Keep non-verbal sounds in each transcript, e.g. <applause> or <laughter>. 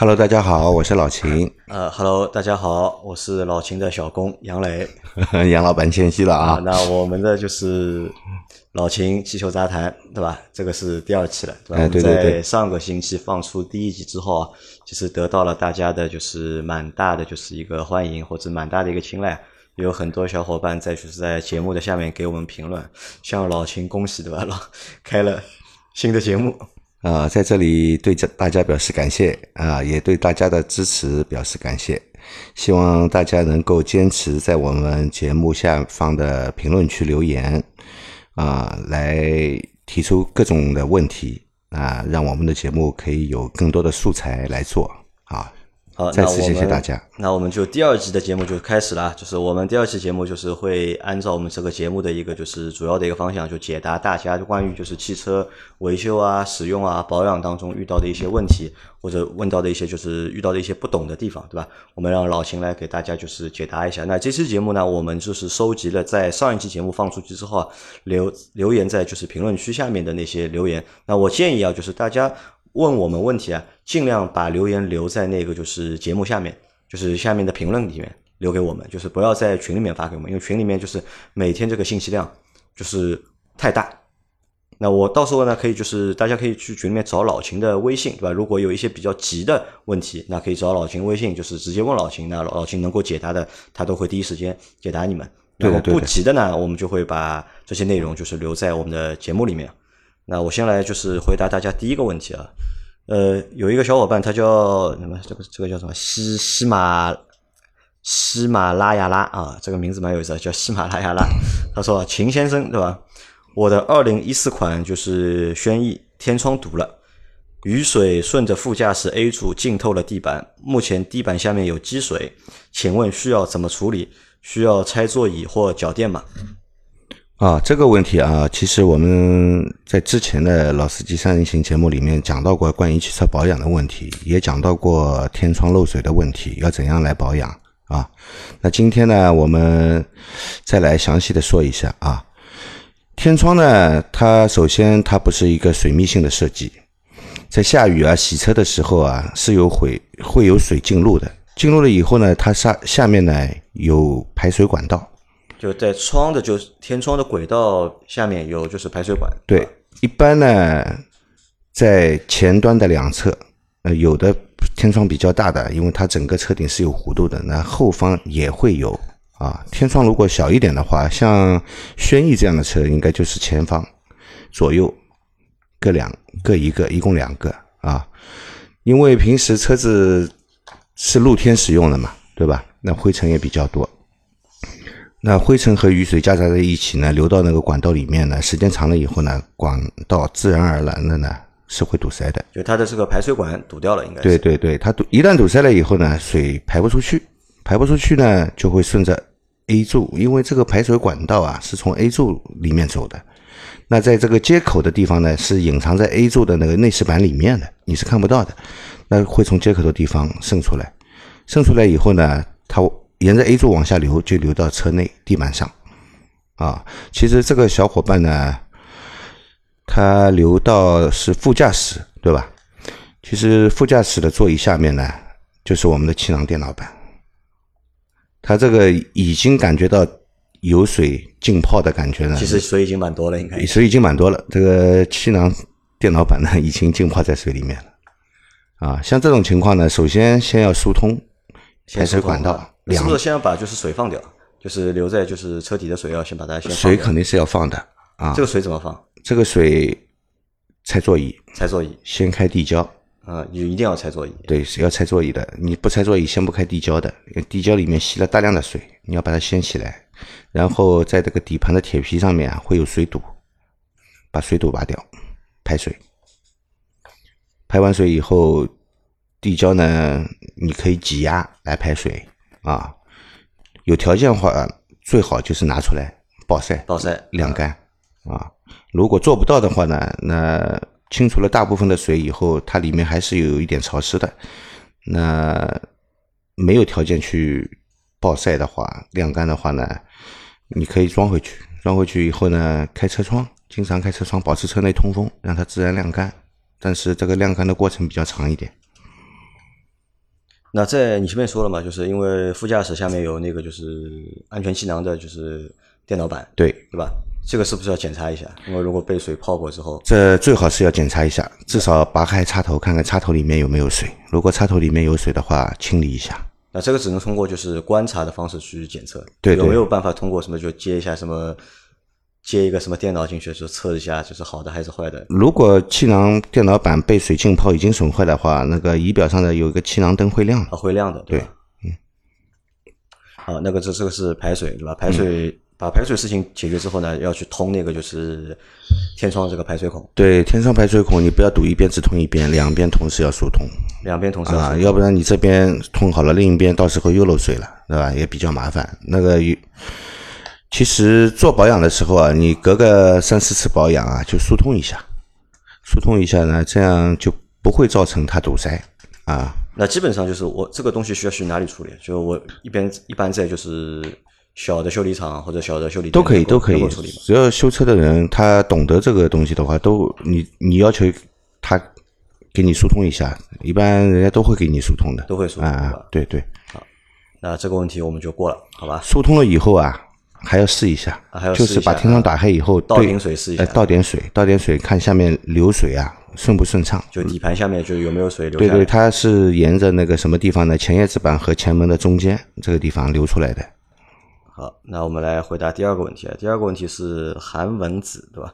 Hello，大家好，我是老秦。呃，Hello，大家好，我是老秦的小工杨磊。<laughs> 杨老板谦虚了啊。那我们的就是老秦气球杂谈，对吧？这个是第二期了，对吧？哎，对对对。在上个星期放出第一集之后啊，其实得到了大家的就是蛮大的就是一个欢迎，或者蛮大的一个青睐。有很多小伙伴在就是在节目的下面给我们评论，向老秦恭喜，对吧？老 <laughs> 开了新的节目。啊，在这里对这大家表示感谢啊，也对大家的支持表示感谢。希望大家能够坚持在我们节目下方的评论区留言啊，来提出各种的问题啊，让我们的节目可以有更多的素材来做啊。好，再次谢谢大家。那我们就第二集的节目就开始了，就是我们第二期节目就是会按照我们这个节目的一个就是主要的一个方向，就解答大家关于就是汽车维修啊、使用啊、保养当中遇到的一些问题，或者问到的一些就是遇到的一些不懂的地方，对吧？我们让老秦来给大家就是解答一下。那这期节目呢，我们就是收集了在上一期节目放出去之后啊，留留言在就是评论区下面的那些留言。那我建议啊，就是大家。问我们问题啊，尽量把留言留在那个就是节目下面，就是下面的评论里面留给我们，就是不要在群里面发给我们，因为群里面就是每天这个信息量就是太大。那我到时候呢，可以就是大家可以去群里面找老秦的微信，对吧？如果有一些比较急的问题，那可以找老秦微信，就是直接问老秦，那老秦能够解答的，他都会第一时间解答你们。如果不急的呢，我们就会把这些内容就是留在我们的节目里面。那我先来就是回答大家第一个问题啊，呃，有一个小伙伴他叫什么？这个这个叫什么？喜喜马喜马拉雅拉啊，这个名字蛮有意思，叫喜马拉雅拉。他说：“秦先生对吧？我的二零一四款就是轩逸天窗堵了，雨水顺着副驾驶 A 柱浸透了地板，目前地板下面有积水，请问需要怎么处理？需要拆座椅或脚垫吗？”啊，这个问题啊，其实我们在之前的老司机三人行节目里面讲到过关于汽车保养的问题，也讲到过天窗漏水的问题，要怎样来保养啊？那今天呢，我们再来详细的说一下啊。天窗呢，它首先它不是一个水密性的设计，在下雨啊、洗车的时候啊，是有会会有水进入的，进入了以后呢，它下下面呢有排水管道。就在窗的，就是天窗的轨道下面有就是排水管。对，一般呢，在前端的两侧，呃，有的天窗比较大的，因为它整个车顶是有弧度的，那后方也会有啊。天窗如果小一点的话，像轩逸这样的车，应该就是前方左右各两各一个，一共两个啊。因为平时车子是露天使用的嘛，对吧？那灰尘也比较多。那灰尘和雨水夹杂在一起呢，流到那个管道里面呢，时间长了以后呢，管道自然而然的呢是会堵塞的。就它的这个排水管堵掉了，应该。对对对，它堵一旦堵塞了以后呢，水排不出去，排不出去呢，就会顺着 A 柱，因为这个排水管道啊是从 A 柱里面走的。那在这个接口的地方呢，是隐藏在 A 柱的那个内饰板里面的，你是看不到的。那会从接口的地方渗出来，渗出来以后呢，它。沿着 A 柱往下流，就流到车内地板上，啊，其实这个小伙伴呢，他流到是副驾驶，对吧？其实副驾驶的座椅下面呢，就是我们的气囊电脑板，他这个已经感觉到有水浸泡的感觉了。其实水已经蛮多了，应该水已经蛮多了。这个气囊电脑板呢，已经浸泡在水里面了。啊，像这种情况呢，首先先要疏通排水管道。是不是先要把就是水放掉，就是留在就是车底的水要先把它先水肯定是要放的啊。这个水怎么放？这个水拆座椅，拆座椅，先开地胶啊，你一定要拆座椅。对，是要拆座椅的。你不拆座椅，先不开地胶的，地胶里面吸了大量的水，你要把它掀起来，然后在这个底盘的铁皮上面啊会有水堵，把水堵拔掉，排水。排完水以后，地胶呢你可以挤压来排水。啊，有条件的话，最好就是拿出来暴晒、暴晒晾干啊。如果做不到的话呢，那清除了大部分的水以后，它里面还是有一点潮湿的。那没有条件去暴晒的话、晾干的话呢，你可以装回去。装回去以后呢，开车窗，经常开车窗，保持车内通风，让它自然晾干。但是这个晾干的过程比较长一点。那在你前面说了嘛，就是因为副驾驶下面有那个就是安全气囊的，就是电脑板，对对吧？这个是不是要检查一下？因为如果被水泡过之后，这最好是要检查一下，至少拔开插头看看插头里面有没有水。如果插头里面有水的话，清理一下。那这个只能通过就是观察的方式去检测，对对有没有办法通过什么就接一下什么接一个什么电脑进去，就测一下就是好的还是坏的？如果气囊电脑板被水浸泡已经损坏的话，那个仪表上的有一个气囊灯会亮的。啊，会亮的，对吧？嗯。好，那个这这个是排水对吧？排水、把排水事情解决之后呢，要去通那个就是天窗这个排水孔，对，天窗排水孔你不要堵一边只通一边，两边同时要疏通两边同时啊，要不然你这边通好了，另一边到时候又漏水了，对吧？也比较麻烦。那个有其实做保养的时候啊，你隔个三四次保养啊，就疏通一下，疏通一下呢，这样就不会造成它堵塞啊。那基本上就是我这个东西需要去哪里处理？就我一边一般在就是小的修理厂或者小的修理都可以，都可以处理。只要修车的人他懂得这个东西的话，都你你要求他给你疏通一下，一般人家都会给你疏通的，都会疏通啊对，对好，那这个问题我们就过了，好吧？疏通了以后啊，还要试一下，就是把天窗打开以后，对倒点水试一下呃倒点水，倒点水看下面流水啊顺不顺畅。就底盘下面就有没有水流对对，它是沿着那个什么地方呢？前叶子板和前门的中间这个地方流出来的。好，那我们来回答第二个问题啊。第二个问题是韩文子，对吧？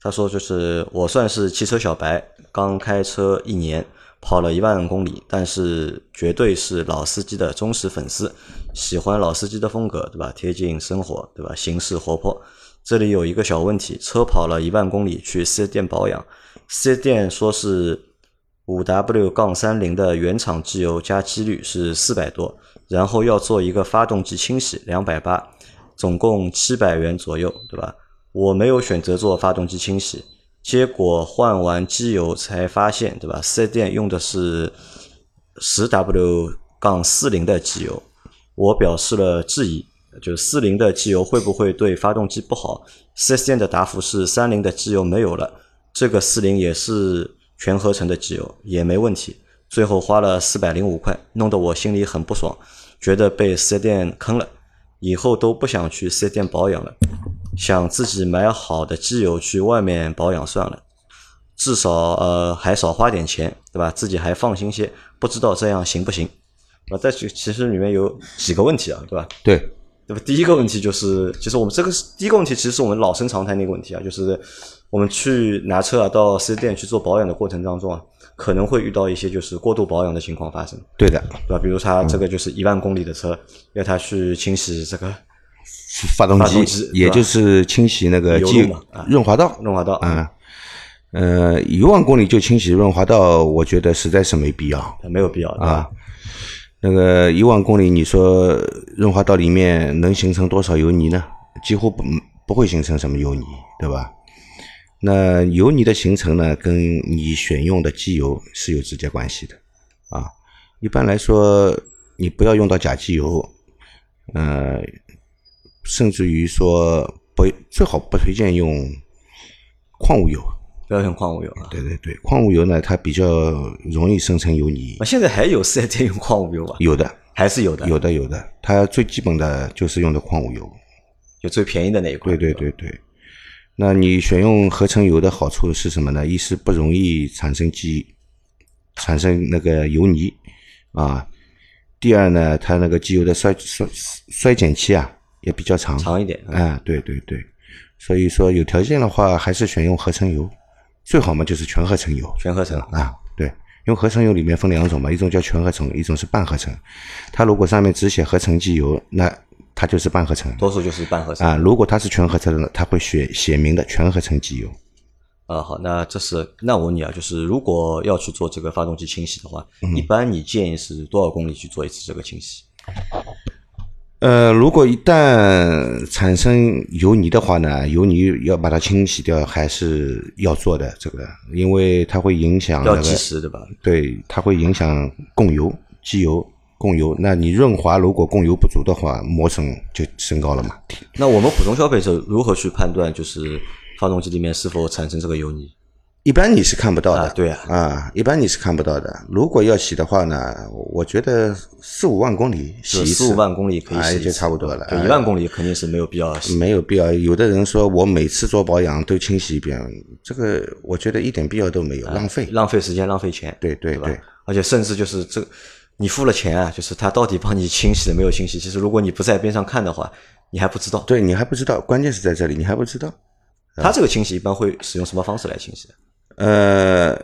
他说就是我算是汽车小白，刚开车一年，跑了一万公里，但是绝对是老司机的忠实粉丝，喜欢老司机的风格，对吧？贴近生活，对吧？行事活泼。这里有一个小问题，车跑了一万公里去四 S 店保养，四 S 店说是五 W 杠三零的原厂机油加机滤是四百多，然后要做一个发动机清洗两百八，总共七百元左右，对吧？我没有选择做发动机清洗，结果换完机油才发现，对吧？四 S 店用的是十 W 杠四零的机油，我表示了质疑，就四零的机油会不会对发动机不好？四 S 店的答复是三零的机油没有了，这个四零也是全合成的机油，也没问题。最后花了四百零五块，弄得我心里很不爽，觉得被四 S 店坑了，以后都不想去四 S 店保养了，想自己买好的机油去外面保养算了。至少呃还少花点钱，对吧？自己还放心些，不知道这样行不行？啊，在这其实里面有几个问题啊，对吧？对，对吧？第一个问题就是，其实我们这个是第一个问题，其实是我们老生常谈的一个问题啊，就是我们去拿车啊到四 S 店去做保养的过程当中啊，可能会遇到一些就是过度保养的情况发生，对的，对吧？比如他这个就是一万公里的车，要他去清洗这个发动机也就是清洗那个机润滑道。润滑道，啊，呃，一万公里就清洗润滑道，我觉得实在是没必要没有必要？啊。那个一万公里，你说润滑道里面能形成多少油泥呢？几乎不不会形成什么油泥，对吧？那油泥的形成呢，跟你选用的机油是有直接关系的啊。一般来说，你不要用到假机油，呃，甚至于说不最好不推荐用矿物油。不要用矿物油啊。对对对，矿物油呢，它比较容易生成油泥啊，。现在还有四 S 店用矿物油啊？有的，还是有的，有的，有的，它最基本的就是用的矿物油。就最便宜的那一款。对对对对。那你选用合成油的好处是什么呢？一是不容易产生机，产生那个油泥啊。第二呢，它那个机油的衰衰衰减期啊也比较长。长一点。啊，对对对。所以说有条件的话，还是选用合成油，最好嘛就是全合成油。全合成。啊，对，因为合成油里面分两种嘛，一种叫全合成，一种是半合成。它如果上面只写合成机油，那它就是半合成多数就是半合成。啊。如果它是全合成的，它会写写明的全合成机油。啊，好，那这是那我问你啊，就是如果要去做这个发动机清洗的话，嗯一般你建议是多少公里去做一次这个清洗？呃，如果一旦产生油泥的话呢，油泥要把它清洗掉，还是要做的这个，因为它会影响、那要、及时，对吧？对，它会影响供油、机油供油。那你润滑如果供油不足的话，磨损就升高了嘛。那我们普通消费者如何去判断就是发动机里面是否产生这个油泥？一般你是看不到的，对啊，啊，一般你是看不到的。如果要洗的话呢，我觉得四五万公里洗一次，四五万公里可以洗就差不多了。就一万公里肯定是没有必要洗，没有必要。有的人说我每次做保养都清洗一遍，这个我觉得一点必要都没有，浪费，浪费时间，浪费钱。对对对，而且甚至就是这，你付了钱啊，就是他到底帮你清洗了没有清洗？其实如果你不在边上看的话，你还不知道。对你还不知道，关键是在这里，你还不知道。他这个清洗一般会使用什么方式来清洗？呃，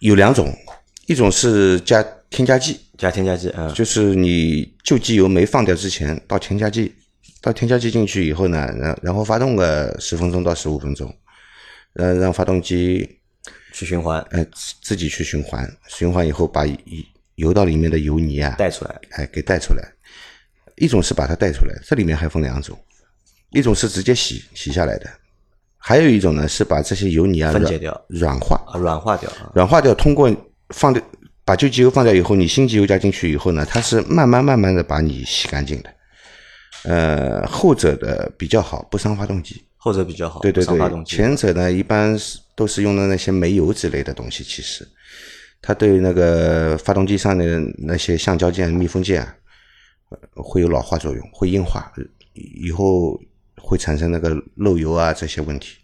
有两种，一种是加添加剂，加添加剂，嗯，就是你旧机油没放掉之前，倒添加剂，倒添加剂进去以后呢，然然后发动个十分钟到十五分钟，呃，让发动机去循环，呃，自己去循环，循环以后把油道里面的油泥啊带出来，哎，给带出来。一种是把它带出来，这里面还分两种，一种是直接洗洗下来的。还有一种呢，是把这些油泥啊分解掉、软化、软化掉、啊软化掉。通过放掉把旧机油放掉以后，你新机油加进去以后呢，它是慢慢慢慢的把你洗干净的。呃，后者的比较好，不伤发动机。后者比较好，对对对。前者呢，一般是都是用的那些煤油之类的东西，其实它对那个发动机上的那些橡胶件、密封件啊会有老化作用，会硬化，以后。会产生那个漏油啊这些问题，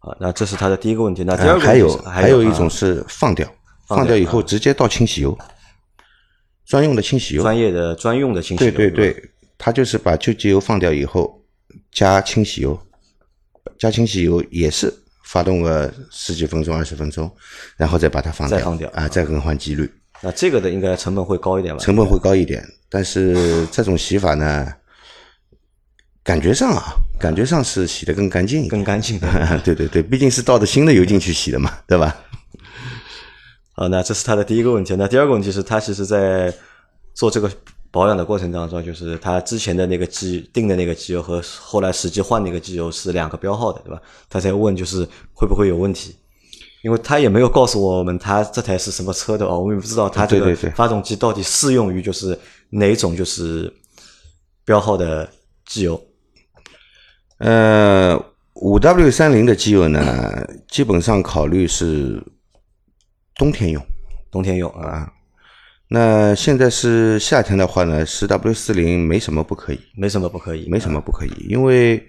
啊，那这是它的第一个问题。那第二个还有还有一种是放掉，放掉以后直接倒清洗油，专用的清洗油，专业的专用的清洗油。对对对，它就是把旧机油放掉以后加清洗油，加清洗油也是发动个十几分钟二十分钟，然后再把它放掉，再放掉啊，再更换机滤。那这个的应该成本会高一点吧？成本会高一点，但是这种洗法呢？感觉上啊，感觉上是洗的更干净，更干净。<laughs> 对对对，毕竟是倒的新的油进去洗的嘛，<laughs> 对吧？好，那这是他的第一个问题。那第二个问题是，他其实在做这个保养的过程当中，就是他之前的那个机定的那个机油和后来实际换那个机油是两个标号的，对吧？他在问就是会不会有问题，因为他也没有告诉我们他这台是什么车的哦，我们也不知道他这个发动机到底适用于就是哪种就是标号的机油。呃，五 W 三零的机油呢，基本上考虑是冬天用，冬天用啊。那现在是夏天的话呢，十 W 四零没什么不可以，没什么不可以，没什么不可以，因为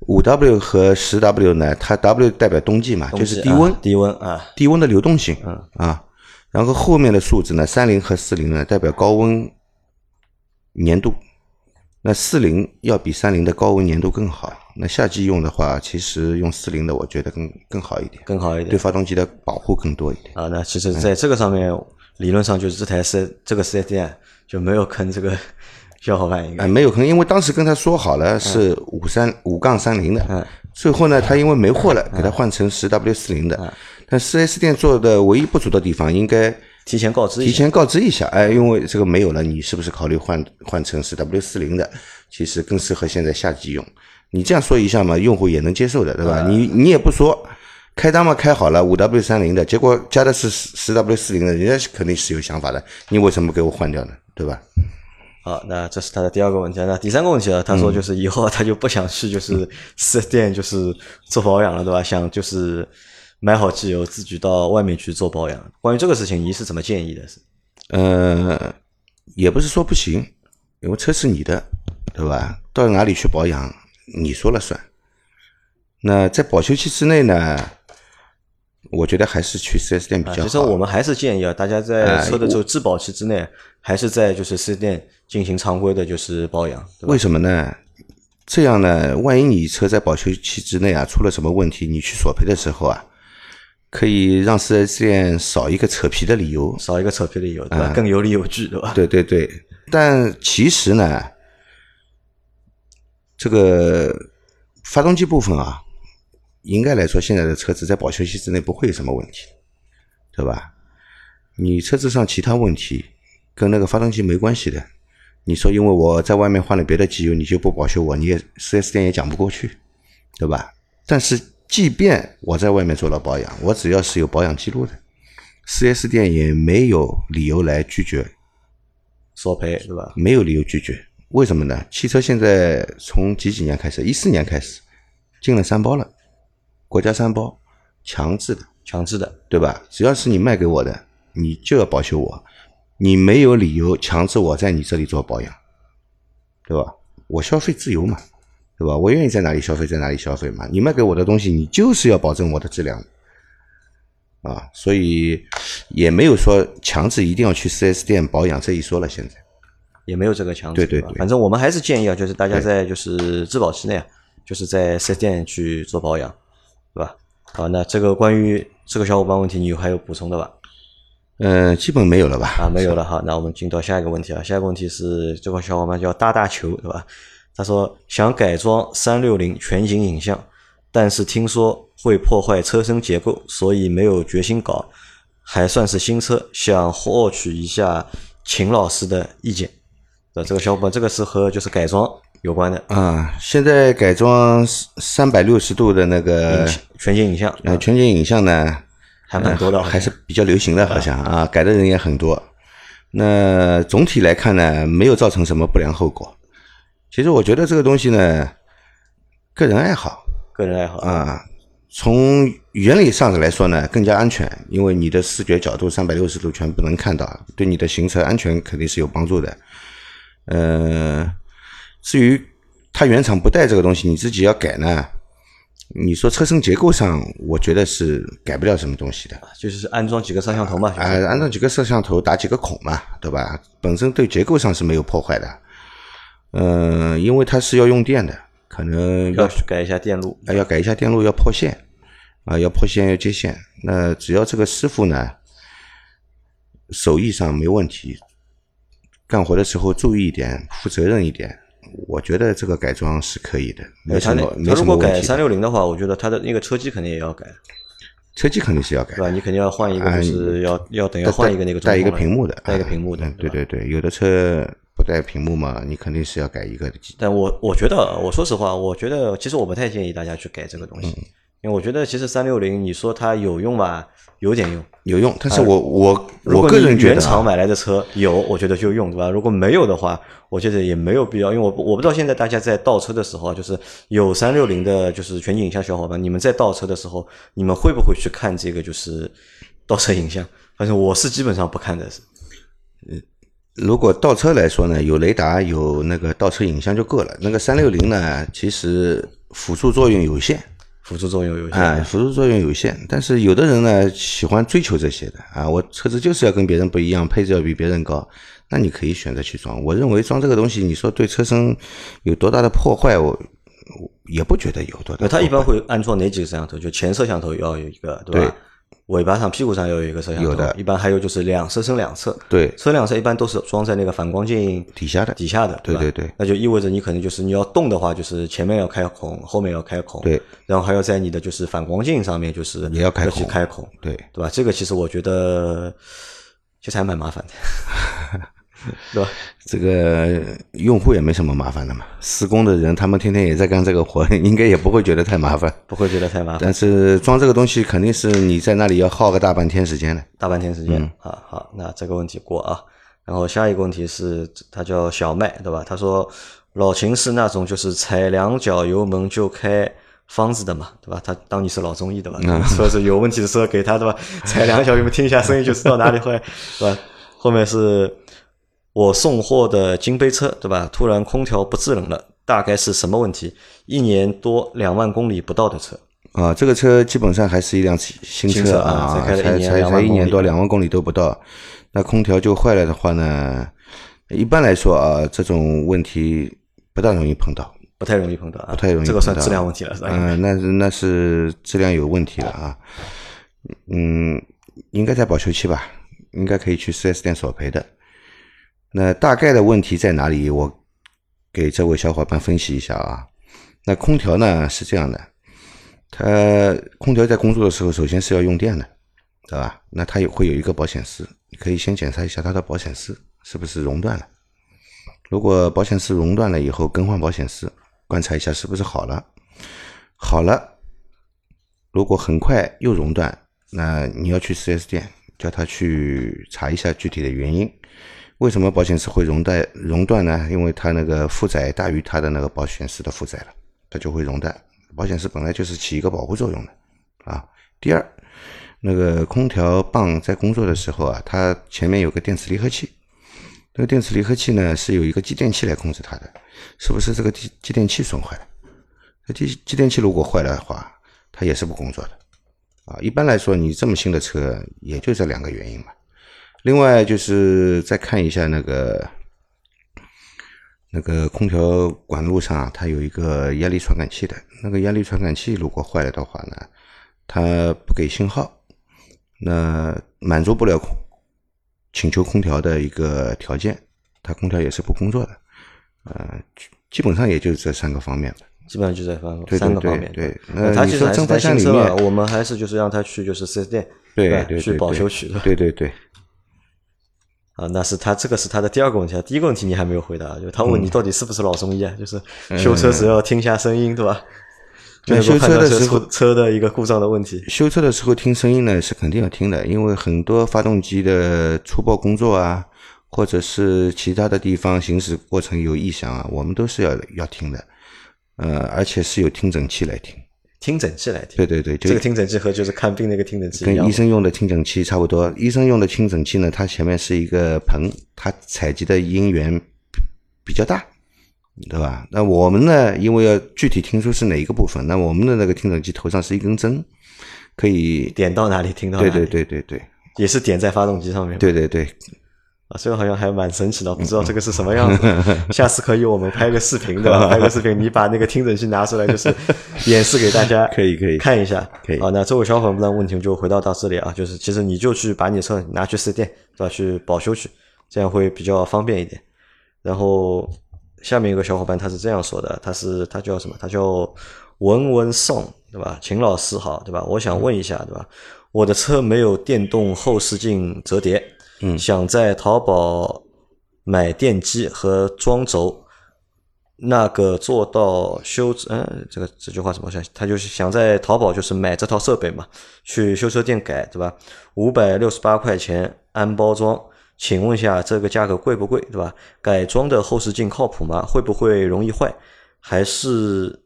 五 W 和十 W 呢，它 W 代表冬季嘛，就是低温，低温啊，低温的流动性，嗯啊，然后后面的数字呢，三零和四零呢，代表高温粘度。那四零要比三零的高温粘度更好。那夏季用的话，其实用四零的，我觉得更更好一点，更好一点，对发动机的保护更多一点。啊，那其实在这个上面，理论上就是这台四这个四 S 店就没有坑这个 <laughs> 小伙伴应该。没有坑，因为当时跟他说好了是五三五杠三零的，嗯，最后呢，他因为没货了，给他换成十 W 四零的。但四 S 店做的唯一不足的地方，应该。提前告知，提前告知一下，哎，因为这个没有了，你是不是考虑换换成是 W 四零的？其实更适合现在夏季用。你这样说一下嘛，用户也能接受的，对吧？你你也不说，开单嘛开好了五 W 三零的，结果加的是十 W 四零的，人家肯定是有想法的。你为什么给我换掉呢？对吧？好，那这是他的第二个问题。那第三个问题呢？他说就是以后他就不想去就是四 S 店就是做保养了，对吧？想就是。买好机油，自己到外面去做保养。关于这个事情，你是怎么建议的？是，呃，也不是说不行，因为车是你的，对吧？到哪里去保养，你说了算。那在保修期之内呢，我觉得还是去四 S 店比较好。其实我们还是建议啊，大家在车的这个质保期之内，还是在就是四 S 店进行常规的就是保养。为什么呢？这样呢，万一你车在保修期之内啊出了什么问题，你去索赔的时候啊。可以让四 S 店少一个扯皮的理由，少一个扯皮的理由，对吧？更有理有据，对吧？对对对，但其实呢，这个发动机部分啊，应该来说，现在的车子在保修期之内不会有什么问题，对吧？你车子上其他问题跟那个发动机没关系的。你说因为我在外面换了别的机油，你就不保修我，你也四 S 店也讲不过去，对吧？但是。即便我在外面做了保养，我只要是有保养记录的，，4S 店也没有理由来拒绝索赔，是吧？没有理由拒绝，为什么呢？汽车现在从几几年开始？一四年开始进了三包了，国家三包，强制的，强制的，对吧？只要是你卖给我的，你就要保修我，你没有理由强制我在你这里做保养，对吧？我消费自由嘛，对吧？我愿意在哪里消费在哪里消费嘛。你卖给我的东西，你就是要保证我的质量，啊，所以也没有说强制一定要去 4S 店保养这一说了，现在。也没有这个强制，对对对反正我们还是建议啊，就是大家在就是质保期内啊，就是在 4S 店去做保养，对吧？好，那这个关于这个小伙伴问题，你有还有补充的吧？嗯，基本没有了吧？啊，没有了哈。那我们进到下一个问题啊，下一个问题是这个小伙伴叫大大球，对吧？他说想改装三六零全景影像，但是听说会破坏车身结构，所以没有决心搞。还算是新车，想获取一下秦老师的意见。呃，这个小伙伴，这个是和就是改装有关的啊。现在改装三百六十度的那个全景影像，呃，全景影像呢还蛮多的，还是比较流行的，好像啊，改的人也很多。那总体来看呢，没有造成什么不良后果。其实我觉得这个东西呢，个人爱好，个人爱好啊。从原理上来说呢，更加安全，因为你的视觉角度三百六十度全部能看到，对你的行车安全肯定是有帮助的。呃，至于它原厂不带这个东西，你自己要改呢？你说车身结构上，我觉得是改不了什么东西的，就是安装几个摄像头嘛，啊，安装几个摄像头，打几个孔嘛，对吧？本身对结构上是没有破坏的。嗯，因为它是要用电的，可能要改一下电路，要改一下电路，要破线，啊，要破线要接线。那只要这个师傅呢，手艺上没问题。干活的时候注意一点，负责任一点，我觉得这个改装是可以的，没什么没什么问题。如果改三六零的话，我觉得他的那个车机肯定也要改，车机肯定是要改，对吧？你肯定要换一个，就是要要等要换一个那个带一个屏幕的，带一个屏幕的，对对对，有的车不带屏幕嘛，你肯定是要改一个的。但我我觉得，我说实话，我觉得其实我不太建议大家去改这个东西。因为我觉得其实三六零，你说它有用吧，有点用，有用。但是我我我个人觉得，原厂买来的车有，我觉得就用，对吧？如果没有的话，我觉得也没有必要。因为我我不知道现在大家在倒车的时候，就是有三六零的，就是全景影像小伙伴，你们在倒车的时候，你们会不会去看这个就是倒车影像？反正我是基本上不看的。嗯，如果倒车来说呢，有雷达有那个倒车影像就够了。那个三六零呢，其实辅助作用有限。辅助作用有限，啊，辅助作用有限。但是有的人呢，喜欢追求这些的啊，我车子就是要跟别人不一样，配置要比别人高，那你可以选择去装。我认为装这个东西，你说对车身有多大的破坏，我也不觉得有多大。他一般会安装哪几个摄像头？就前摄像头要有一个，对吧？尾巴上、屁股上要有一个摄像头，有的。一般还有就是两车身两侧，对，车两侧一般都是装在那个反光镜底下的，底下的，对对对。那就意味着你可能就是你要动的话，就是前面要开孔，后面要开孔，对。然后还要在你的就是反光镜上面就是也要开孔，开孔，对，对吧？这个其实我觉得其实还蛮麻烦的。<laughs> <laughs> 对吧？这个用户也没什么麻烦的嘛。施工的人他们天天也在干这个活，<laughs> 应该也不会觉得太麻烦，不会觉得太麻烦。但是装这个东西肯定是你在那里要耗个大半天时间的，大半天时间。好好，那这个问题过啊。然后下一个问题是，他叫小麦，对吧？他说老秦是那种就是踩两脚油门就开方子的嘛，对吧？他当你是老中医的吧？说是有问题的时候给他对吧？踩两脚油门听一下声音就知道哪里坏，<laughs> 是吧？后面是。我送货的金杯车，对吧？突然空调不制冷了，大概是什么问题？一年多两万公里不到的车啊，这个车基本上还是一辆新车啊，才才才一年多两万公里都不到，那空调就坏了的话呢？一般来说啊，这种问题不大容易碰到，不太容易碰到，不太容易碰到，这个算质量问题了，是吧？嗯，那是那是质量有问题了啊，嗯，应该在保修期吧，应该可以去四 S 店索赔的。那大概的问题在哪里？我给这位小伙伴分析一下啊。那空调呢是这样的，它空调在工作的时候，首先是要用电的，对吧？那它也会有一个保险丝，你可以先检查一下它的保险丝是不是熔断了。如果保险丝熔断了以后，更换保险丝，观察一下是不是好了。好了，如果很快又熔断，那你要去 4S 店，叫他去查一下具体的原因。为什么保险丝会熔断熔断呢？因为它那个负载大于它的那个保险丝的负载了，它就会熔断。保险丝本来就是起一个保护作用的，啊，第二，那个空调棒在工作的时候啊，它前面有个电磁离合器，那个电磁离合器呢是有一个继电器来控制它的，是不是这个继继电器损坏了？这继继电器如果坏了的话，它也是不工作的啊。一般来说，你这么新的车，也就这两个原因嘛。另外就是再看一下那个那个空调管路上啊，它有一个压力传感器的，那个压力传感器如果坏了的话呢，它不给信号，那满足不了空请求空调的一个条件，它空调也是不工作的。呃，基本上也就这三个方面吧。基本上就在方对三个方面。对，他其实还是发新车嘛，我们还是就是让他去就是四 S 店，对对，去保修取的。对对对。啊，那是他这个是他的第二个问题啊。第一个问题你还没有回答，就他问你到底是不是老中医啊？就是修车只要听一下声音，对吧？就修车的时候车的一个故障的问题。修车的时候听声音呢是肯定要听的，因为很多发动机的粗暴工作啊，或者是其他的地方行驶过程有异响啊，我们都是要要听的。呃，而且是有听诊器来听。听诊器来听，对对对，这个听诊器和就是看病那个听诊器跟医生用的听诊器差不多。医生用的听诊器呢，它前面是一个盆，它采集的音源比较大，对吧？那我们呢，因为要具体听出是哪一个部分，那我们的那个听诊器头上是一根针，可以点到哪里听到哪里。对对对对对，也是点在发动机上面。对对对。啊，这个好像还蛮神奇的，不知道这个是什么样子。<laughs> 下次可以我们拍个视频，对吧？拍个视频，你把那个听诊器拿出来，就是 <laughs> 演示给大家，可以可以看一下。可以啊，那这位小伙伴的问题就回到到这里啊，就是其实你就去把你车拿去四 S 店，对吧？去保修去，这样会比较方便一点。然后下面有个小伙伴他是这样说的，他是他叫什么？他叫文文颂，对吧？秦老师好，对吧？我想问一下，对吧？我的车没有电动后视镜折叠。嗯，想在淘宝买电机和装轴，那个做到修，嗯，这个这句话怎么想？他就是想在淘宝就是买这套设备嘛，去修车店改，对吧？五百六十八块钱安包装，请问一下这个价格贵不贵，对吧？改装的后视镜靠谱吗？会不会容易坏？还是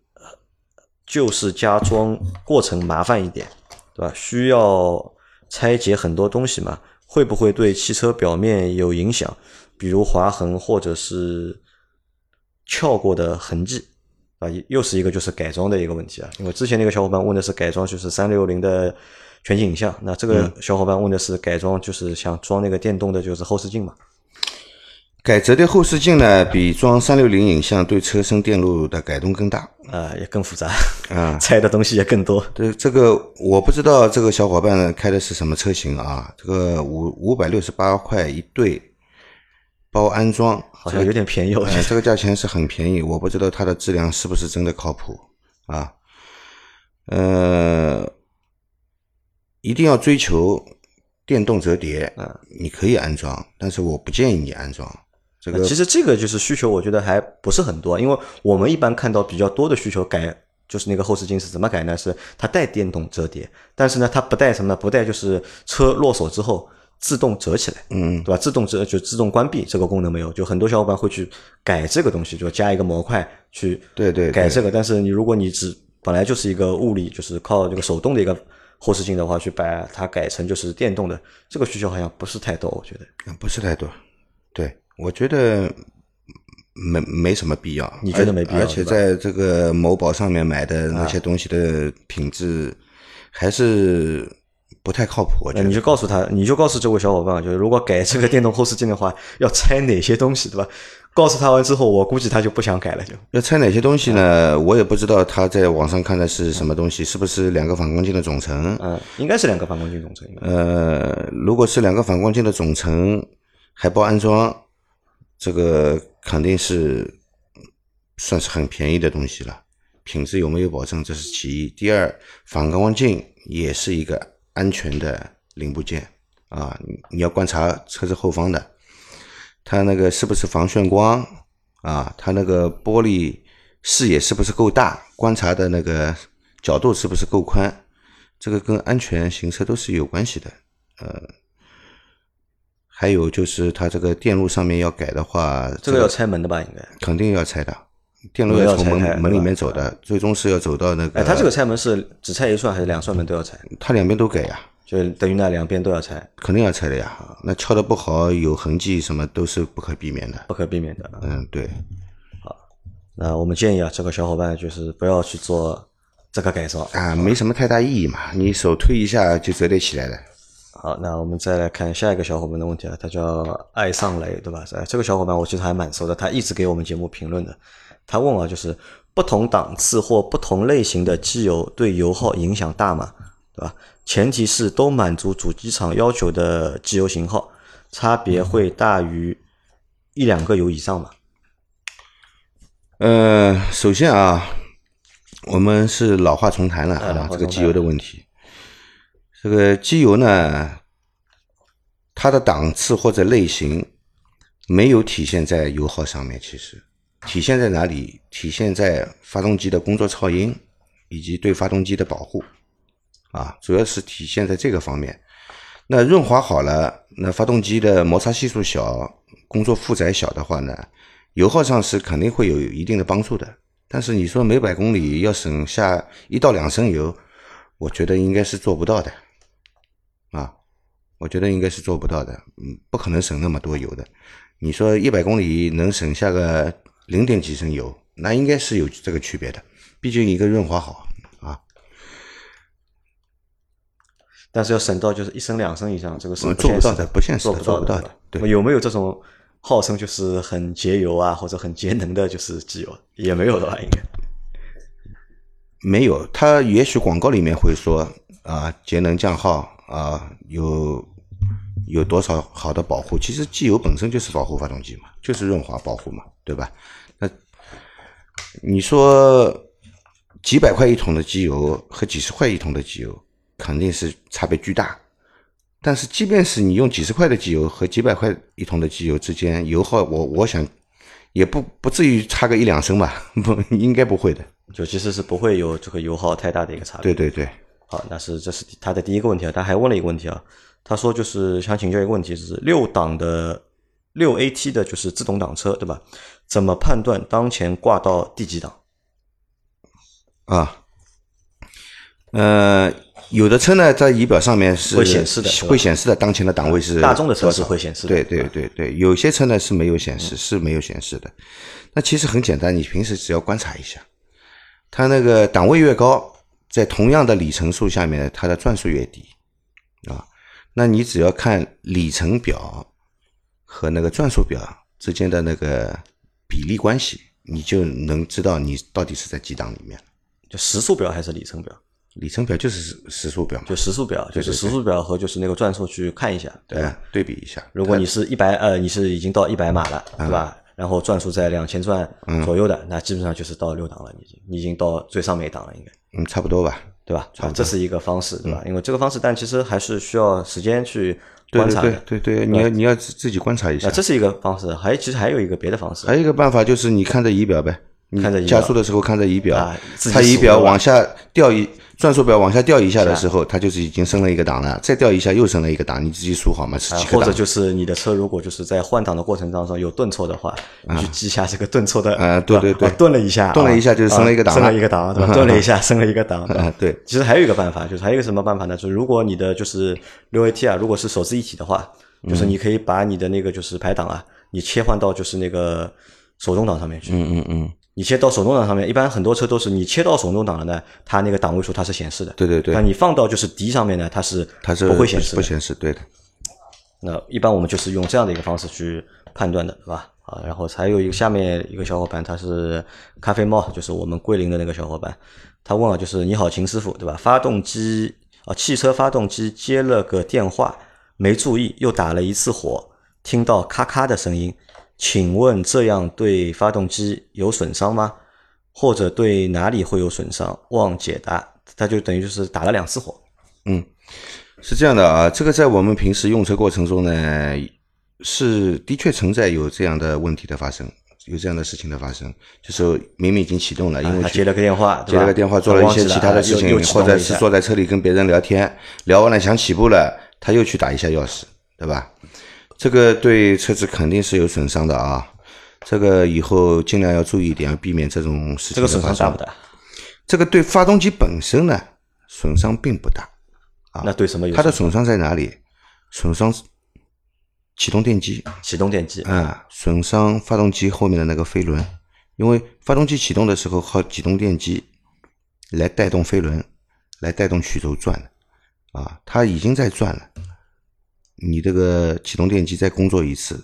就是加装过程麻烦一点，对吧？需要拆解很多东西嘛？会不会对汽车表面有影响？比如划痕或者是翘过的痕迹啊，又是一个就是改装的一个问题啊。因为之前那个小伙伴问的是改装，就是三六零的全景影像，那这个小伙伴问的是改装，就是想装那个电动的，就是后视镜嘛。改折叠后视镜呢，比装三六零影像对车身电路的改动更大，啊，也更复杂，啊，<laughs> 拆的东西也更多。对这个，我不知道这个小伙伴开的是什么车型啊？这个五五百六十八块一对包安装，好像有点便宜哦。这个价钱是很便宜，我不知道它的质量是不是真的靠谱啊？呃，一定要追求电动折叠，嗯，你可以安装，但是我不建议你安装。这个其实这个就是需求，我觉得还不是很多，因为我们一般看到比较多的需求改，就是那个后视镜是怎么改呢？是它带电动折叠，但是呢，它不带什么呢？不带就是车落手之后自动折起来，嗯，对吧？自动折就自动关闭这个功能没有，就很多小伙伴会去改这个东西，就加一个模块去对对改这个。但是你如果你只本来就是一个物理，就是靠这个手动的一个后视镜的话，去把它改成就是电动的，这个需求好像不是太多，我觉得不是太多，对。我觉得没没什么必要，你觉得没必要？而且在这个某宝上面买的那些东西的品质还是不太靠谱。我觉得你就告诉他，你就告诉这位小伙伴，就是如果改这个电动后视镜的话，要拆哪些东西，对吧？告诉他完之后，我估计他就不想改了。就要拆哪些东西呢？我也不知道他在网上看的是什么东西，是不是两个反光镜的总成？嗯，应该是两个反光镜总成。呃，如果是两个反光镜的总成，还包安装。这个肯定是算是很便宜的东西了，品质有没有保证这是其一。第二，反光镜也是一个安全的零部件啊，你要观察车子后方的，它那个是不是防眩光啊？它那个玻璃视野是不是够大？观察的那个角度是不是够宽？这个跟安全行车都是有关系的，呃。还有就是它这个电路上面要改的话，这个要拆门的吧？应该肯定要拆的电路要从门门里面走的，最终是要走到那个。哎，他这个拆门是只拆一扇还是两扇门都要拆？它两边都改呀，就等于那两边都要拆，肯定要拆的呀。那敲的不好，有痕迹什么都是不可避免的，不可避免的。嗯，对。好，那我们建议啊，这个小伙伴就是不要去做这个改造啊，没什么太大意义嘛，你手推一下就折叠起来了。好，那我们再来看下一个小伙伴的问题啊，他叫爱上雷，对吧？哎，这个小伙伴我其实还蛮熟的，他一直给我们节目评论的。他问啊，就是不同档次或不同类型的机油对油耗影响大吗？对吧？前提是都满足主机厂要求的机油型号，差别会大于一两个油以上吗？呃，首先啊，我们是老话重谈了，啊，这个机油的问题。这个机油呢，它的档次或者类型没有体现在油耗上面，其实体现在哪里？体现在发动机的工作噪音以及对发动机的保护啊，主要是体现在这个方面。那润滑好了，那发动机的摩擦系数小，工作负载小的话呢，油耗上是肯定会有一定的帮助的。但是你说每百公里要省下一到两升油，我觉得应该是做不到的。啊，我觉得应该是做不到的，嗯，不可能省那么多油的。你说一百公里能省下个零点几升油，那应该是有这个区别的。毕竟一个润滑好啊，但是要省到就是一升两升以上，这个是做不到的，不现实的，做不到的。对，有没有这种号称就是很节油啊，或者很节能的，就是机油也没有的吧？应该没有，他也许广告里面会说啊，节能降耗。啊，有有多少好的保护？其实机油本身就是保护发动机嘛，就是润滑保护嘛，对吧？那你说几百块一桶的机油和几十块一桶的机油肯定是差别巨大，但是即便是你用几十块的机油和几百块一桶的机油之间，油耗我我想也不不至于差个一两升吧？不，应该不会的，就其实是不会有这个油耗太大的一个差别。对对对。好，那是这是他的第一个问题啊，他还问了一个问题啊，他说就是想请教一个问题，是六档的六 AT 的就是自动挡车，对吧？怎么判断当前挂到第几档？啊，呃，有的车呢在仪表上面是会显示的，会显示的当前的档位是大众的车是会显示的，对对对对，有些车呢是没有显示，是没有显示的。那其实很简单，你平时只要观察一下，它那个档位越高。在同样的里程数下面，它的转速越低啊。那你只要看里程表和那个转速表之间的那个比例关系，你就能知道你到底是在几档里面。就时速表还是里程表？里程表就是时时速表，就时速表，就是时速表和就是那个转速去看一下，对吧？对比一下。如果你是一百呃，你是已经到一百码了，对吧？然后转速在两千转左右的，那基本上就是到六档了，已经，你已经到最上面一档了，应该。嗯，差不多吧，对吧？这是一个方式，对吧？因为这个方式，但其实还是需要时间去观察的。对对对，你要你要自自己观察一下。这是一个方式，还其实还有一个别的方式。还有一个办法就是你看着仪表呗，看着加速的时候看着仪表，它仪表往下掉一。转速表往下掉一下的时候，它就是已经升了一个档了。再掉一下又升了一个档，你自己数好吗？是几个或者就是你的车如果就是在换挡的过程当中有顿挫的话，你去记一下这个顿挫的。啊，对对对，顿了一下，顿了一下就是升了一个档，<laughs> 升了一个档，对吧？顿了一下升了一个档。啊，对。其实还有一个办法，就是还有一个什么办法呢？就是如果你的就是六 AT 啊，如果是手自一体的话，就是你可以把你的那个就是排档啊，你切换到就是那个手动挡上面去。嗯嗯嗯。你切到手动挡上面，一般很多车都是你切到手动挡了呢，它那个档位数它是显示的。对对对。那你放到就是 D 上面呢，它是它是不会显示不显示，对的。那一般我们就是用这样的一个方式去判断的，是吧？啊，然后还有一个下面一个小伙伴，他是咖啡猫，就是我们桂林的那个小伙伴，他问了，就是你好，秦师傅，对吧？发动机啊，汽车发动机接了个电话，没注意又打了一次火，听到咔咔的声音。请问这样对发动机有损伤吗？或者对哪里会有损伤？望解答。他就等于就是打了两次火。嗯，是这样的啊，这个在我们平时用车过程中呢，是的确存在有这样的问题的发生，有这样的事情的发生，就是明明已经启动了，因为他接了个电话，接了个电话，做了一些其他的事情，或者是坐在车里跟别人聊天，聊完了想起步了，他又去打一下钥匙，对吧？这个对车子肯定是有损伤的啊。这个以后尽量要注意一点，要避免这种事情。这个损伤大不大？这个对发动机本身呢，损伤并不大。啊，那对什么有？它的损伤在哪里？损伤启动电机。启动电机。啊，损伤发动机后面的那个飞轮，因为发动机启动的时候靠启动电机来带动飞轮，来带动曲轴转的。啊，它已经在转了。你这个启动电机再工作一次，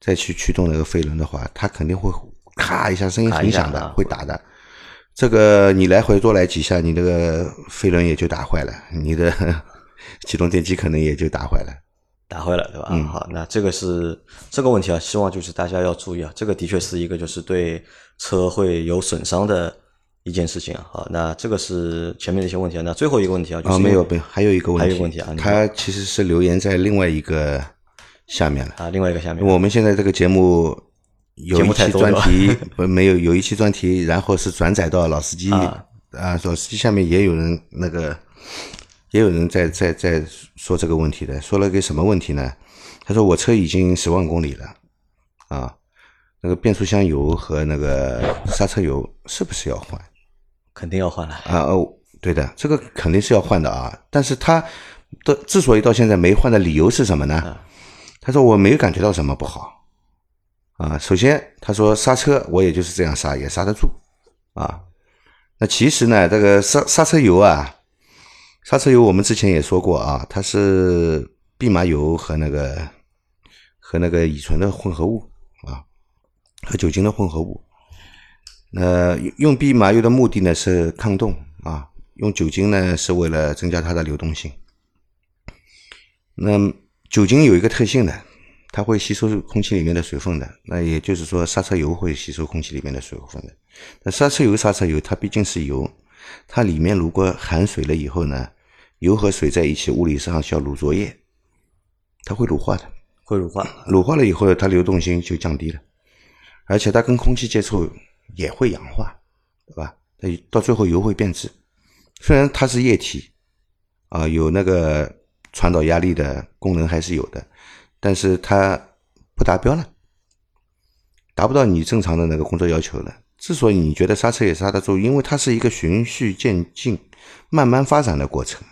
再去驱动那个飞轮的话，它肯定会咔一下声音很响的，会打的。这个你来回多来几下，你那个飞轮也就打坏了，你的 <laughs> 启动电机可能也就打坏了，打坏了，对吧？嗯，好，那这个是这个问题啊，希望就是大家要注意啊，这个的确是一个就是对车会有损伤的。一件事情啊，好，那这个是前面的一些问题啊。那最后一个问题啊，就是没有，没还有一个问题，还有一个问题啊，他其实是留言在另外一个下面了啊，另外一个下面。我们现在这个节目有一期专题，不 <laughs> 没有有一期专题，然后是转载到老司机啊，老司机下面也有人那个，也有人在在在说这个问题的，说了个什么问题呢？他说我车已经十万公里了啊，那个变速箱油和那个刹车油是不是要换？肯定要换了啊哦，对的，这个肯定是要换的啊。但是他的之所以到现在没换的理由是什么呢？他说我没有感觉到什么不好啊。首先他说刹车我也就是这样刹也刹得住啊。那其实呢，这个刹刹车油啊，刹车油我们之前也说过啊，它是蓖麻油和那个和那个乙醇的混合物啊，和酒精的混合物。那用蓖麻油的目的呢是抗冻啊，用酒精呢是为了增加它的流动性。那酒精有一个特性呢，它会吸收空气里面的水分的。那也就是说，刹车油会吸收空气里面的水分的。那刹车油，刹车油它毕竟是油，它里面如果含水了以后呢，油和水在一起，物理上叫乳浊液，它会乳化的，会乳化。乳化了以后，它流动性就降低了，而且它跟空气接触。也会氧化，对吧？它到最后油会变质。虽然它是液体，啊，有那个传导压力的功能还是有的，但是它不达标了，达不到你正常的那个工作要求了。之所以你觉得刹车也刹得住，因为它是一个循序渐进、慢慢发展的过程，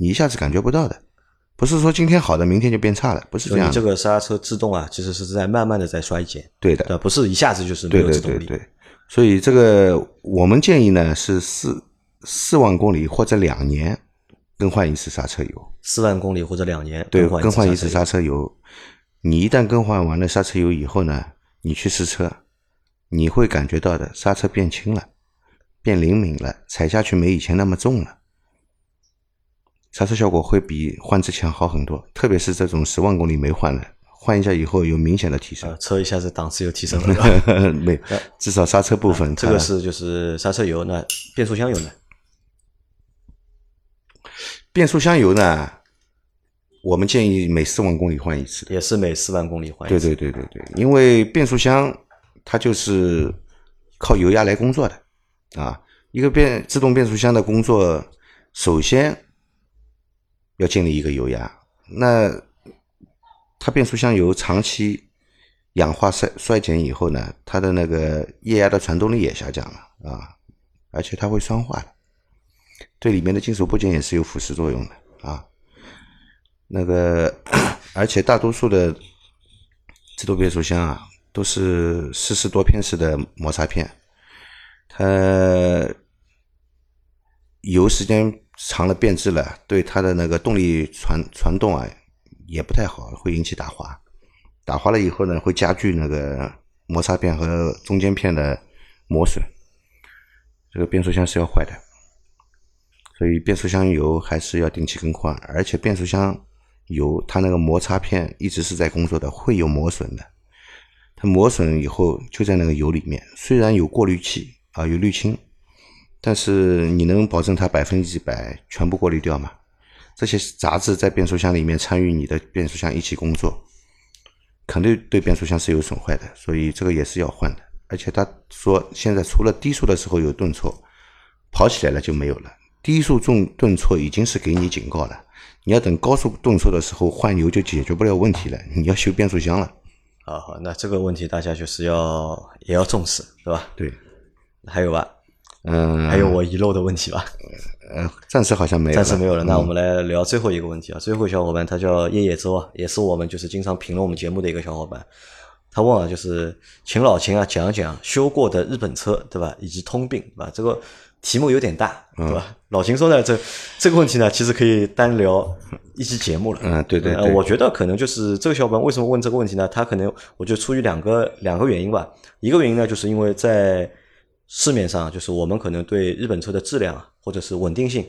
你一下子感觉不到的，不是说今天好的，明天就变差了，不是这样。这个刹车制动啊，其实是在慢慢的在衰减。对的，不是一下子就是没有制动力。所以这个我们建议呢是四四万公里或者两年更换一次刹车油。四万公里或者两年对更换一次刹车油。你一旦更换完了刹车油以后呢，你去试车，你会感觉到的刹车变轻了，变灵敏了，踩下去没以前那么重了，刹车效果会比换之前好很多。特别是这种十万公里没换的。换一下以后有明显的提升，车一下子档次又提升了，<laughs> 没，至少刹车部分。这个是就是刹车油，那变速箱油呢？变速箱油呢，我们建议每四万公里换一次，也是每四万公里换一次。对对对对对，因为变速箱它就是靠油压来工作的啊，一个变自动变速箱的工作，首先要建立一个油压，那。它变速箱油长期氧化衰衰减以后呢，它的那个液压的传动力也下降了啊，而且它会酸化的，对里面的金属部件也是有腐蚀作用的啊。那个，<clears throat> 而且大多数的自动变速箱啊，都是四十多片式的摩擦片，它油时间长了变质了，对它的那个动力传传动啊。也不太好，会引起打滑。打滑了以后呢，会加剧那个摩擦片和中间片的磨损。这个变速箱是要坏的，所以变速箱油还是要定期更换。而且变速箱油它那个摩擦片一直是在工作的，会有磨损的。它磨损以后就在那个油里面，虽然有过滤器啊，有滤清，但是你能保证它百分之百全部过滤掉吗？这些杂质在变速箱里面参与你的变速箱一起工作，肯定对变速箱是有损坏的，所以这个也是要换的。而且他说，现在除了低速的时候有顿挫，跑起来了就没有了。低速重顿挫已经是给你警告了，你要等高速顿挫的时候换油就解决不了问题了，你要修变速箱了。好好，那这个问题大家就是要也要重视，是吧？对，还有吧？嗯，还有我遗漏的问题吧？呃，暂时好像没有，暂时没有了。那我们来聊最后一个问题啊。最后小伙伴他叫叶叶周啊，也是我们就是经常评论我们节目的一个小伙伴。他问啊，就是请老秦啊讲讲修过的日本车，对吧？以及通病，对吧？这个题目有点大，对吧？老秦说呢，这这个问题呢，其实可以单聊一期节目了。嗯，对对对。我觉得可能就是这个小伙伴为什么问这个问题呢？他可能我觉得出于两个两个原因吧。一个原因呢，就是因为在市面上，就是我们可能对日本车的质量或者是稳定性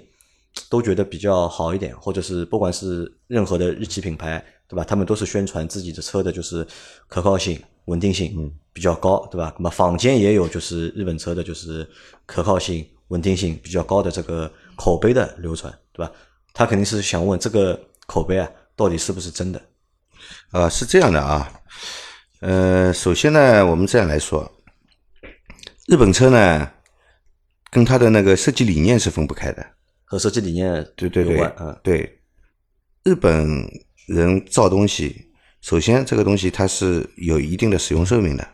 都觉得比较好一点，或者是不管是任何的日系品牌，对吧？他们都是宣传自己的车的就是可靠性、稳定性比较高，对吧？那么坊间也有就是日本车的就是可靠性、稳定性比较高的这个口碑的流传，对吧？他肯定是想问这个口碑啊，到底是不是真的？啊，是这样的啊，呃，首先呢，我们这样来说。日本车呢，跟它的那个设计理念是分不开的，和设计理念对对对，嗯，对，日本人造东西，首先这个东西它是有一定的使用寿命的，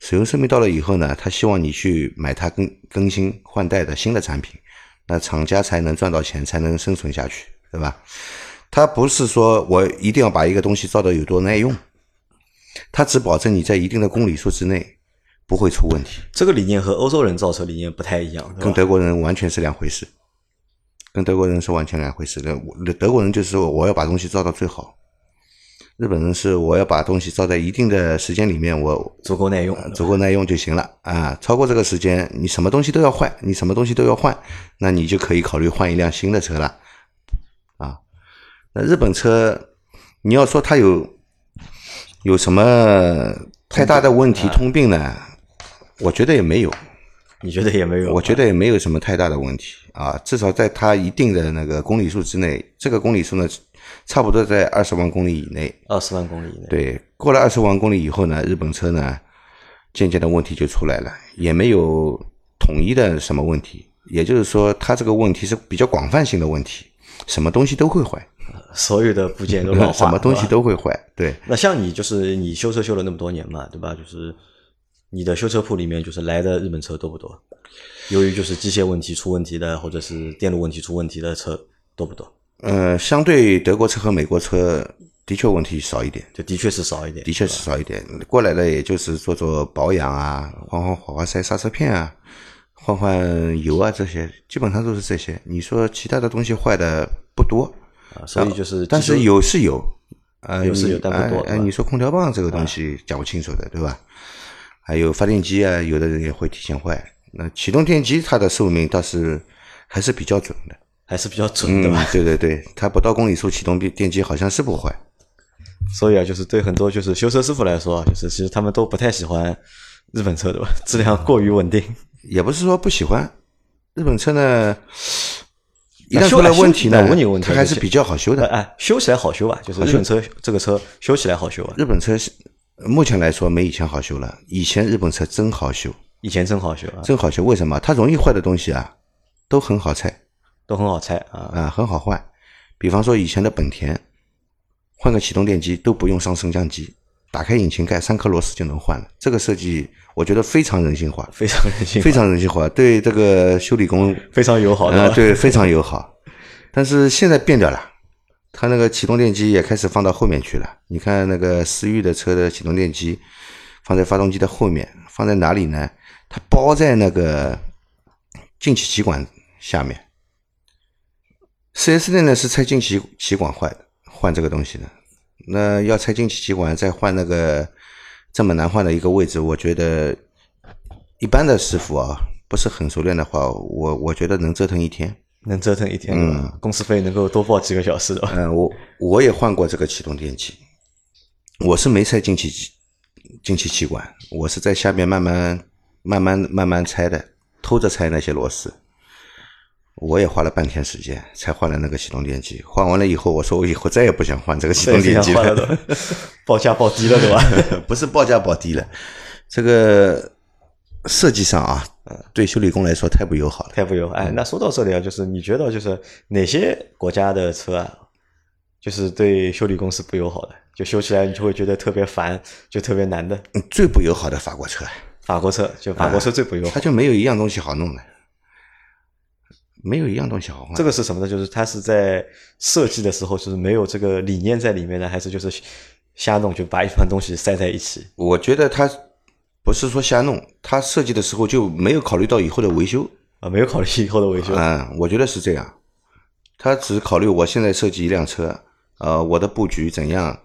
使用寿命到了以后呢，他希望你去买它更更新换代的新的产品，那厂家才能赚到钱，才能生存下去，对吧？他不是说我一定要把一个东西造的有多耐用，他只保证你在一定的公里数之内。不会出问题。这个理念和欧洲人造车理念不太一样，跟德国人完全是两回事。跟德国人是完全两回事的。德国人就是说我要把东西造到最好，日本人是我要把东西造在一定的时间里面，我足够耐用，足够耐用就行了啊。超过这个时间，你什么东西都要换，你什么东西都要换，那你就可以考虑换一辆新的车了啊。那日本车，你要说它有有什么太大的问题、通病呢？我觉得也没有，你觉得也没有？我觉得也没有什么太大的问题啊，至少在它一定的那个公里数之内，这个公里数呢，差不多在二十万公里以内。二十万公里以内。对，过了二十万公里以后呢，日本车呢，渐渐的问题就出来了，也没有统一的什么问题，也就是说，它这个问题是比较广泛性的问题，什么东西都会坏，<laughs> 所有的部件都老化，<laughs> 什么东西都会坏。对。那像你就是你修车修了那么多年嘛，对吧？就是。你的修车铺里面就是来的日本车多不多？由于就是机械问题出问题的，或者是电路问题出问题的车多不多？呃，相对德国车和美国车，的确问题少一点，就的确是少一点，的确是少一点。过来的也就是做做保养啊，换换火花塞、刹车片啊，换换油啊，这些基本上都是这些。你说其他的东西坏的不多啊，所以就是，但是有是有，呃，有是有，但不多。哎，你说空调棒这个东西讲不清楚的，对吧？还有发电机啊，有的人也会提前坏。那启动电机它的寿命倒是还是比较准的，还是比较准的吧？对对对，它不到公里数启动电电机好像是不坏。所以啊，就是对很多就是修车师傅来说，就是其实他们都不太喜欢日本车，对吧？质量过于稳定。也不是说不喜欢日本车呢，一旦出了问题呢，问你问题，它还是比较好修的。哎，修起来好修啊，就是日本车这个车修起来好修啊。日本车是。目前来说没以前好修了，以前日本车真好修，以前真好修啊，真好修。为什么？它容易坏的东西啊，都很好拆，都很好拆啊，啊，很好换。比方说以前的本田，换个启动电机都不用上升降机，打开引擎盖三颗螺丝就能换了。这个设计我觉得非常人性化，非常人性，非常人性化，对这个修理工非常友好的，对，非常友好。但是现在变掉了。它那个启动电机也开始放到后面去了。你看那个思域的车的启动电机放在发动机的后面，放在哪里呢？它包在那个进气歧管下面。四 S 店呢是拆进气歧管换换这个东西的。那要拆进气歧管再换那个这么难换的一个位置，我觉得一般的师傅啊不是很熟练的话，我我觉得能折腾一天。能折腾一天，嗯，公司费能够多报几个小时的。嗯，我我也换过这个启动电机，我是没拆进气进气气管，我是在下面慢慢慢慢慢慢拆的，偷着拆那些螺丝。我也花了半天时间才换了那个启动电机。换完了以后，我说我以后再也不想换这个启动电机了，<laughs> 报价报低了，对吧？<laughs> 不是报价报低了，这个设计上啊。对修理工来说太不友好了，太不友好。哎，那说到这里啊，就是你觉得就是哪些国家的车啊，就是对修理工是不友好的？就修起来你就会觉得特别烦，就特别难的。嗯最不友好的法国车，法国车就法国车最不友好它，就没有一样东西好弄的，没有一样东西好换。这个是什么呢？就是它是在设计的时候就是没有这个理念在里面呢，还是就是瞎弄，就把一团东西塞在一起？我觉得它不是说瞎弄，他设计的时候就没有考虑到以后的维修。啊，没有考虑以后的维修。嗯，我觉得是这样。他只考虑我现在设计一辆车，呃，我的布局怎样？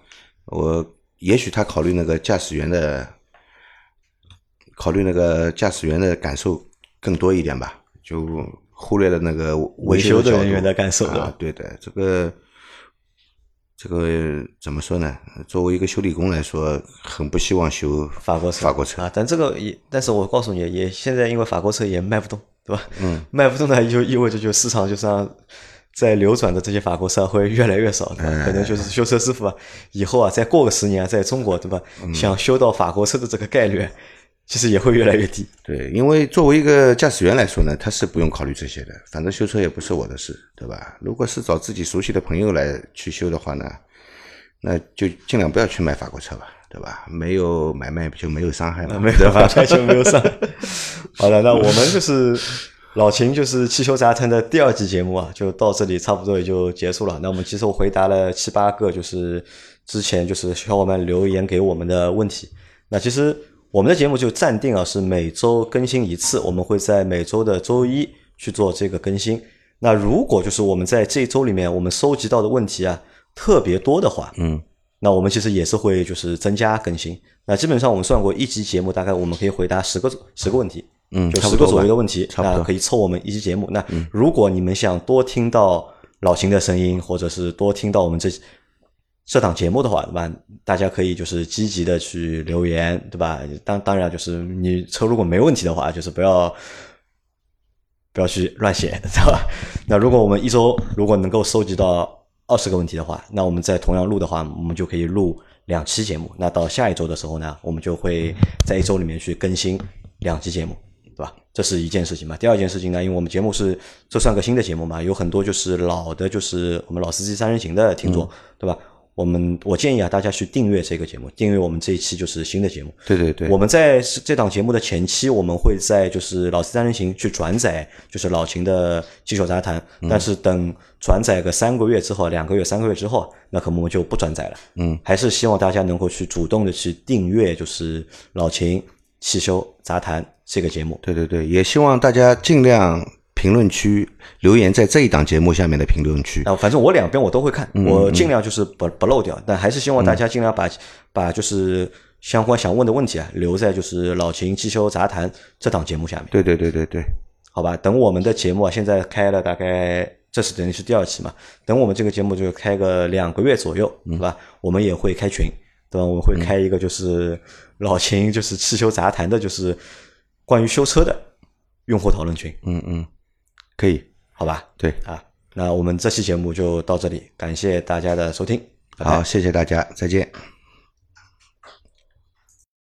我也许他考虑那个驾驶员的，考虑那个驾驶员的感受更多一点吧，就忽略了那个维修的人员的感受啊。对的，这个这个怎么说呢？作为一个修理工来说，很不希望修法国车法国车。啊，但这个也，但是我告诉你，也现在因为法国车也卖不动，对吧？嗯，<laughs> 卖不动呢，就意味着就市场就上在流转的这些法国车会越来越少，对吧？可能就是修车师傅啊，以后啊，再过个十年啊，在中国，对吧？想修到法国车的这个概率，其实也会越来越低。对，因为作为一个驾驶员来说呢，他是不用考虑这些的，反正修车也不是我的事，对吧？如果是找自己熟悉的朋友来去修的话呢，那就尽量不要去买法国车吧，对吧？没有买卖就没有伤害嘛，没有法开就没有伤害。<laughs> 好了，那我们就是老秦，就是汽修杂谈的第二季节目啊，就到这里差不多也就结束了。那我们其实我回答了七八个，就是之前就是小伙伴留言给我们的问题。那其实我们的节目就暂定啊是每周更新一次，我们会在每周的周一去做这个更新。那如果就是我们在这一周里面我们收集到的问题啊特别多的话，嗯，那我们其实也是会就是增加更新。那基本上我们算过一集节目，大概我们可以回答十个十个问题，嗯就十个左右的问题，那可以凑我们一集节目。那如果你们想多听到老秦的声音，或者是多听到我们这这档节目的话，对吧？大家可以就是积极的去留言，对吧？当当然就是你车如果没问题的话，就是不要不要去乱写，对吧？<laughs> 那如果我们一周如果能够收集到二十个问题的话，那我们在同样录的话，我们就可以录两期节目。那到下一周的时候呢，我们就会在一周里面去更新两期节目，对吧？这是一件事情嘛。第二件事情呢，因为我们节目是这算个新的节目嘛，有很多就是老的，就是我们老司机三人行的听众，对吧？我们我建议啊，大家去订阅这个节目，订阅我们这一期就是新的节目。对对对，我们在这档节目的前期，我们会在就是老司三人行去转载，就是老秦的汽手杂谈。但是等转载个三个月之后，两个月、三个月之后，那可能我们就不转载了。嗯，还是希望大家能够去主动的去订阅，就是老秦汽修杂谈这个节目。对对对，也希望大家尽量评论区留言在这一档节目下面的评论区。啊，反正我两边我都会看，我尽量就是不不漏掉，但还是希望大家尽量把把就是相关想问的问题啊留在就是老秦汽修杂谈这档节目下面。对对对对对，好吧，等我们的节目啊，现在开了大概，这是等于是第二期嘛，等我们这个节目就开个两个月左右，对吧？我们也会开群，对吧？我们会开一个就是老秦就是汽修杂谈的，就是关于修车的用户讨论群，嗯嗯，可以，好吧？对，啊，那我们这期节目就到这里，感谢大家的收听，好，谢谢大家，再见。